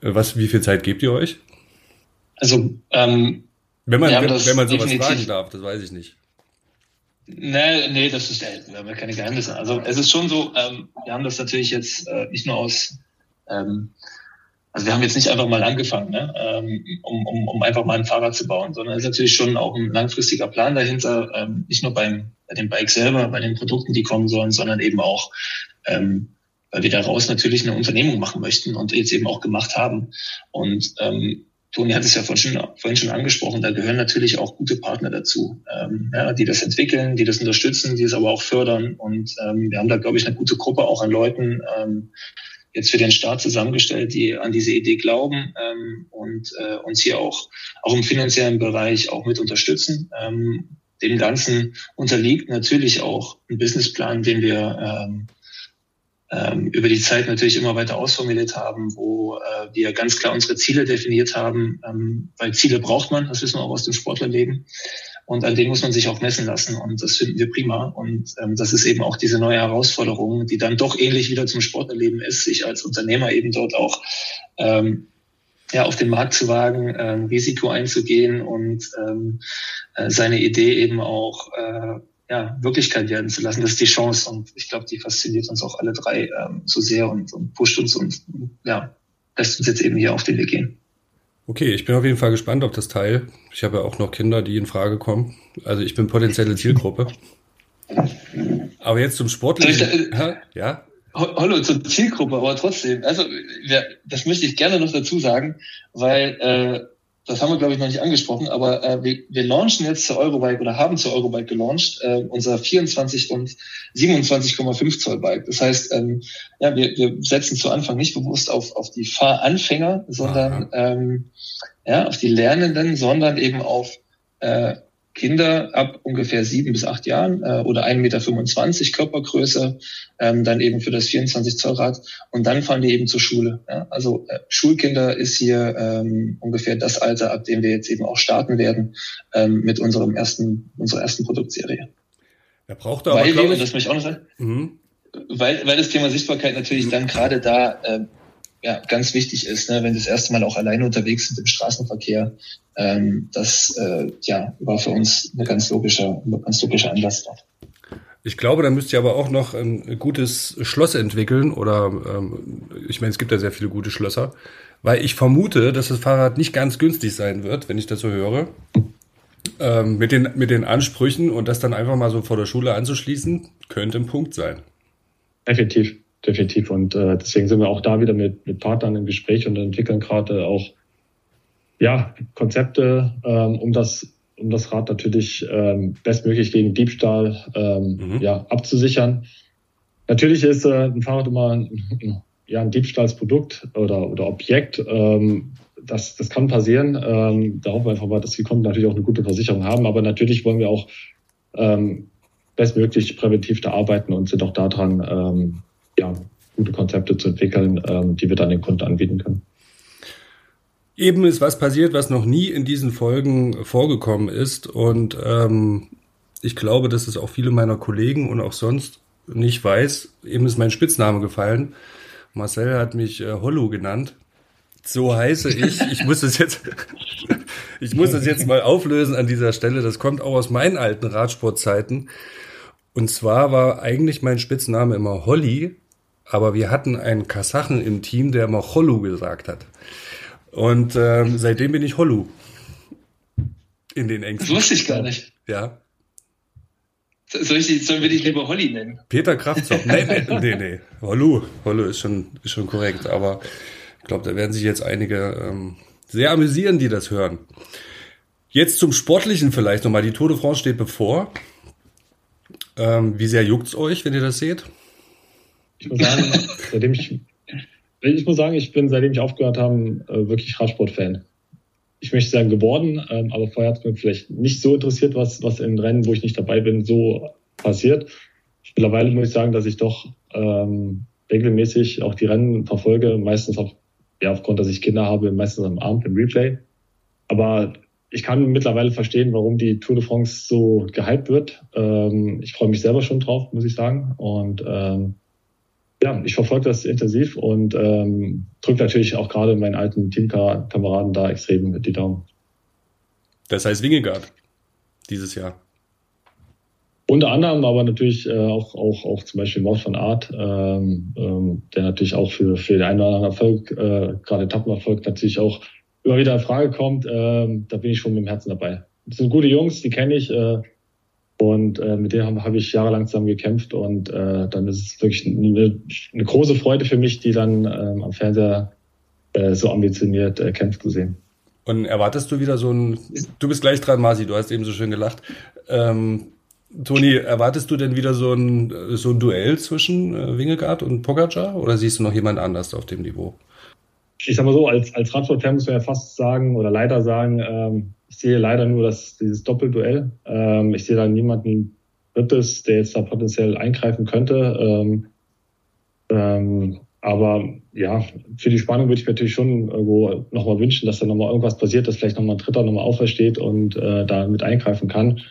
Äh, was, wie viel Zeit gebt ihr euch? Also, ähm, wenn man, wenn, wenn, man sowas fragen darf, das weiß ich nicht. Nee, nee, das ist, wir haben ja keine Geheimnisse. Also es ist schon so, ähm, wir haben das natürlich jetzt äh, nicht nur aus ähm, also wir haben jetzt nicht einfach mal angefangen, ne, ähm, um, um, um einfach mal ein Fahrrad zu bauen, sondern es ist natürlich schon auch ein langfristiger Plan dahinter, ähm, nicht nur beim, bei dem Bike selber, bei den Produkten, die kommen sollen, sondern eben auch, ähm, weil wir daraus natürlich eine Unternehmung machen möchten und jetzt eben auch gemacht haben. Und ähm, Toni hat es ja vorhin schon, vorhin schon angesprochen, da gehören natürlich auch gute Partner dazu, ähm, ja, die das entwickeln, die das unterstützen, die es aber auch fördern. Und ähm, wir haben da, glaube ich, eine gute Gruppe auch an Leuten, ähm, jetzt für den Staat zusammengestellt, die an diese Idee glauben ähm, und äh, uns hier auch, auch im finanziellen Bereich auch mit unterstützen. Ähm, dem Ganzen unterliegt natürlich auch ein Businessplan, den wir ähm, ähm, über die Zeit natürlich immer weiter ausformuliert haben, wo äh, wir ganz klar unsere Ziele definiert haben, ähm, weil Ziele braucht man, das wissen wir auch aus dem Sportlerleben. Und an denen muss man sich auch messen lassen. Und das finden wir prima. Und ähm, das ist eben auch diese neue Herausforderung, die dann doch ähnlich wieder zum Sporterleben ist, sich als Unternehmer eben dort auch ähm, ja, auf den Markt zu wagen, ähm, Risiko einzugehen und ähm, äh, seine Idee eben auch äh, ja, Wirklichkeit werden zu lassen. Das ist die Chance. Und ich glaube, die fasziniert uns auch alle drei ähm, so sehr und, und pusht uns und ja, lässt uns jetzt eben hier auf den Weg gehen. Okay, ich bin auf jeden Fall gespannt auf das Teil. Ich habe ja auch noch Kinder, die in Frage kommen. Also ich bin potenzielle Zielgruppe. Aber jetzt zum Sportlichen. Äh, ja? Hallo, zur Zielgruppe, aber trotzdem. Also das möchte ich gerne noch dazu sagen, weil äh, das haben wir, glaube ich, noch nicht angesprochen, aber äh, wir, wir launchen jetzt zur Eurobike oder haben zur Eurobike gelauncht, äh, unser 24 und 27,5 Zoll Bike. Das heißt, ähm, ja, wir, wir setzen zu Anfang nicht bewusst auf, auf die Fahranfänger, sondern ähm, ja, auf die Lernenden, sondern eben auf äh, Kinder ab ungefähr sieben bis acht Jahren äh, oder 1,25 Meter Körpergröße, ähm, dann eben für das 24 Zoll Rad und dann fahren die eben zur Schule. Ja? Also äh, Schulkinder ist hier ähm, ungefähr das Alter, ab dem wir jetzt eben auch starten werden ähm, mit unserem ersten, unserer ersten Produktserie. Er braucht aber, weil, ich, das möchte ich auch noch sagen, mhm. weil, weil das Thema Sichtbarkeit natürlich mhm. dann gerade da äh, ja, ganz wichtig ist, ne, wenn sie das erste Mal auch alleine unterwegs sind im Straßenverkehr. Ähm, das äh, ja, war für uns eine ganz logische, eine ganz logische Anlass. Ich glaube, da müsst ihr aber auch noch ein gutes Schloss entwickeln oder ähm, ich meine, es gibt ja sehr viele gute Schlösser, weil ich vermute, dass das Fahrrad nicht ganz günstig sein wird, wenn ich das so höre. Ähm, mit, den, mit den Ansprüchen und das dann einfach mal so vor der Schule anzuschließen, könnte ein Punkt sein. Effektiv definitiv. Und äh, deswegen sind wir auch da wieder mit, mit Partnern im Gespräch und entwickeln gerade auch ja, Konzepte, ähm, um das um das Rad natürlich ähm, bestmöglich gegen Diebstahl ähm, mhm. ja, abzusichern. Natürlich ist äh, ein Fahrrad immer ein, ja, ein Diebstahlsprodukt oder, oder Objekt. Ähm, das, das kann passieren. Ähm, da hoffen wir einfach mal, dass die Kunden natürlich auch eine gute Versicherung haben. Aber natürlich wollen wir auch ähm, bestmöglich präventiv da arbeiten und sind auch daran, ähm, ja, gute Konzepte zu entwickeln, ähm, die wir dann den Kunden anbieten können. Eben ist was passiert, was noch nie in diesen Folgen vorgekommen ist. Und ähm, ich glaube, dass es auch viele meiner Kollegen und auch sonst nicht weiß. Eben ist mein Spitzname gefallen. Marcel hat mich äh, Hollow genannt. So heiße ich. Ich muss es jetzt, ich muss es jetzt mal auflösen an dieser Stelle. Das kommt auch aus meinen alten Radsportzeiten. Und zwar war eigentlich mein Spitzname immer Holly, aber wir hatten einen Kasachen im Team, der immer Hollu gesagt hat. Und ähm, seitdem bin ich Hollu. In den engsten. Das wusste ich gar nicht. Ja. Soll ich, sollen wir dich lieber Holly nennen? Peter Kraftzopf. Nee, nee, nee, nee. Hollu. Hollu ist schon, ist schon korrekt. Aber ich glaube, da werden sich jetzt einige ähm, sehr amüsieren, die das hören. Jetzt zum Sportlichen vielleicht nochmal. Die Tour de France steht bevor. Ähm, wie sehr juckt's euch, wenn ihr das seht? Ich muss sagen, seitdem ich, ich muss sagen, ich bin, seitdem ich aufgehört habe, äh, wirklich Radsport-Fan. Ich möchte sagen geworden, ähm, aber vorher hat es mir vielleicht nicht so interessiert, was, was in Rennen, wo ich nicht dabei bin, so passiert. Mittlerweile muss ich sagen, dass ich doch ähm, regelmäßig auch die Rennen verfolge, meistens auch, ja, aufgrund, dass ich Kinder habe, meistens am Abend im Replay. Aber ich kann mittlerweile verstehen, warum die Tour de France so gehypt wird. Ähm, ich freue mich selber schon drauf, muss ich sagen. Und ähm, ja, ich verfolge das intensiv und ähm, drücke natürlich auch gerade meinen alten Teamkameraden da extrem die Daumen. Das heißt Wingegaard dieses Jahr. Unter anderem, aber natürlich äh, auch, auch, auch zum Beispiel Maus von Art, ähm, ähm, der natürlich auch für, für den einen oder anderen Erfolg, äh, gerade Etappenerfolg, natürlich auch immer wieder in Frage kommt. Ähm, da bin ich schon mit dem Herzen dabei. Das sind gute Jungs, die kenne ich. Äh, und äh, mit denen habe hab ich jahrelang zusammen gekämpft und äh, dann ist es wirklich eine, eine große Freude für mich, die dann ähm, am Fernseher äh, so ambitioniert äh, kämpft zu sehen. Und erwartest du wieder so ein, du bist gleich dran, Marci, du hast eben so schön gelacht. Ähm, Toni, erwartest du denn wieder so ein, so ein Duell zwischen äh, Wingegaard und Pogacar oder siehst du noch jemand anders auf dem Niveau? Ich sag mal so, als, als Radsportfan muss man ja fast sagen oder leider sagen, ähm, ich sehe leider nur das, dieses Doppelduell. Ähm, ich sehe da niemanden Drittes, der jetzt da potenziell eingreifen könnte. Ähm, ähm, aber ja, für die Spannung würde ich mir natürlich schon irgendwo nochmal wünschen, dass da nochmal irgendwas passiert, dass vielleicht nochmal ein Dritter nochmal aufersteht und äh, da mit eingreifen kann.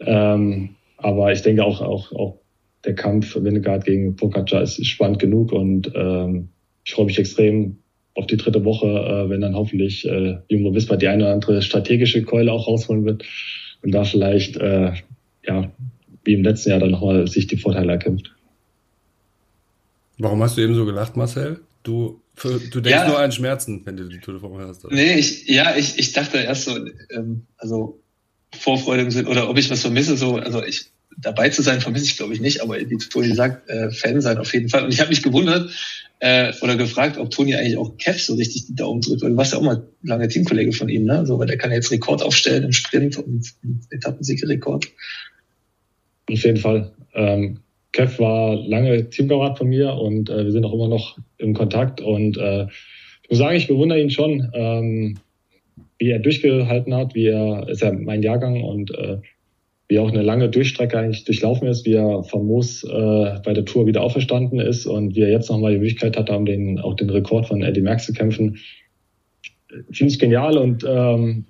Ähm, aber ich denke auch, auch, auch der Kampf Winnegard gegen Pogacar ist spannend genug und ähm, ich freue mich extrem auf die dritte Woche, äh, wenn dann hoffentlich äh, Jumbo Visma die eine oder andere strategische Keule auch rausholen wird und da vielleicht, äh, ja, wie im letzten Jahr dann nochmal sich die Vorteile erkämpft. Warum hast du eben so gelacht, Marcel? Du, für, du denkst ja, nur an Schmerzen, wenn du die Tour de France hast. Oder? Nee, ich, ja, ich, ich dachte erst so, ähm, also Vorfreude im Sinn, oder ob ich was vermisse, so, also ich, dabei zu sein, vermisse ich glaube ich nicht, aber wie Toni sagt, äh, Fan sein auf jeden Fall. Und ich habe mich gewundert, äh, oder gefragt, ob Toni eigentlich auch Kev so richtig die Daumen drückt, weil du warst ja auch mal lange Teamkollege von ihm, ne? So, weil der kann ja jetzt Rekord aufstellen im Sprint und Etappensiegerrekord. Auf jeden Fall. Ähm, Kev war lange Teamkamerad von mir und äh, wir sind auch immer noch im Kontakt und äh, ich muss sagen, ich bewundere ihn schon, ähm, wie er durchgehalten hat, wie er, ist ja mein Jahrgang und äh, wie auch eine lange Durchstrecke eigentlich durchlaufen ist, wie er famos äh, bei der Tour wieder auferstanden ist und wie er jetzt nochmal die Möglichkeit hat, um den, auch den Rekord von Eddie Merckx zu kämpfen. Finde ich genial und ähm,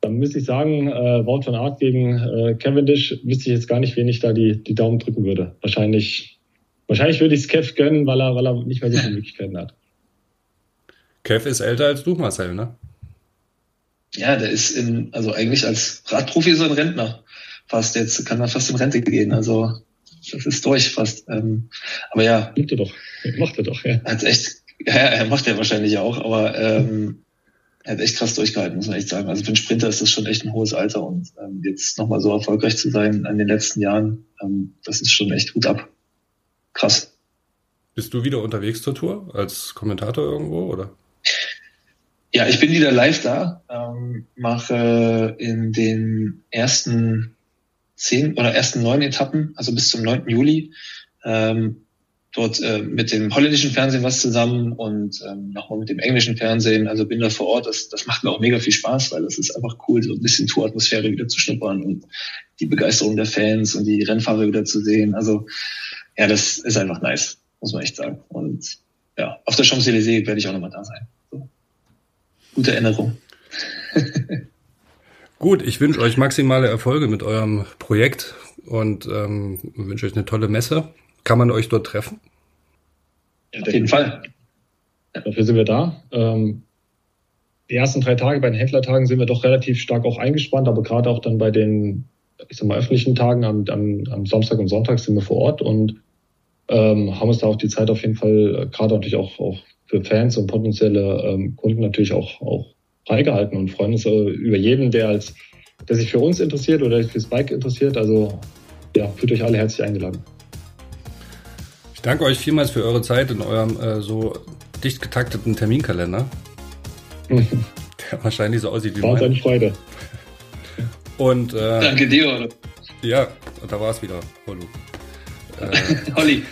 dann müsste ich sagen, äh, Wout von Art gegen äh, Cavendish, wüsste ich jetzt gar nicht, wen ich da die, die Daumen drücken würde. Wahrscheinlich, wahrscheinlich würde ich es Kev gönnen, weil er, weil er nicht mehr so viele Möglichkeiten hat. Kev ist älter als du, Marcel, ne? Ja, der ist in, also eigentlich als Radprofi so ein Rentner fast jetzt, kann er fast in Rente gehen. Also das ist durch fast. Ähm, aber ja. Macht er doch. Macht er doch, ja. Hat echt, ja, er macht er wahrscheinlich auch, aber ähm, er hat echt krass durchgehalten, muss man echt sagen. Also für einen Sprinter ist das schon echt ein hohes Alter und ähm, jetzt nochmal so erfolgreich zu sein in den letzten Jahren, ähm, das ist schon echt gut ab. Krass. Bist du wieder unterwegs zur Tour als Kommentator irgendwo, oder? Ja, ich bin wieder live da, ähm, mache in den ersten zehn oder ersten neun Etappen, also bis zum 9. Juli, ähm, dort äh, mit dem holländischen Fernsehen was zusammen und ähm, nochmal mit dem englischen Fernsehen. Also bin da vor Ort. Das, das macht mir auch mega viel Spaß, weil das ist einfach cool, so ein bisschen Touratmosphäre wieder zu schnuppern und die Begeisterung der Fans und die Rennfahrer wieder zu sehen. Also ja, das ist einfach nice, muss man echt sagen. Und ja, auf der Champs-Élysées werde ich auch nochmal da sein. So. Gute Erinnerung. Gut, ich wünsche euch maximale Erfolge mit eurem Projekt und ähm, wünsche euch eine tolle Messe. Kann man euch dort treffen? Auf jeden Fall. Dafür sind wir da. Ähm, die ersten drei Tage bei den Händlertagen sind wir doch relativ stark auch eingespannt, aber gerade auch dann bei den, ich sag mal, öffentlichen Tagen am, am, am Samstag und Sonntag sind wir vor Ort und ähm, haben uns da auch die Zeit auf jeden Fall, äh, gerade natürlich auch, auch für Fans und potenzielle ähm, Kunden natürlich auch, auch freigehalten und freuen uns über jeden, der als der sich für uns interessiert oder fürs Bike interessiert. Also ja, fühlt euch alle herzlich eingeladen. Ich danke euch vielmals für eure Zeit in eurem äh, so dicht getakteten Terminkalender. der wahrscheinlich so aussieht wie War uns eine Freude. Und, äh, Danke dir, Holly. Ja, da war es wieder, Hollu. Äh, Holly.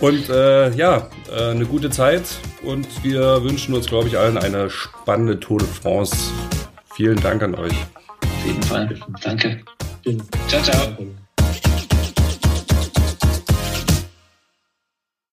und äh, ja, äh, eine gute Zeit und wir wünschen uns, glaube ich, allen eine spannende Tour de France. Vielen Dank an euch. Auf jeden Fall. Danke. Ciao, ciao.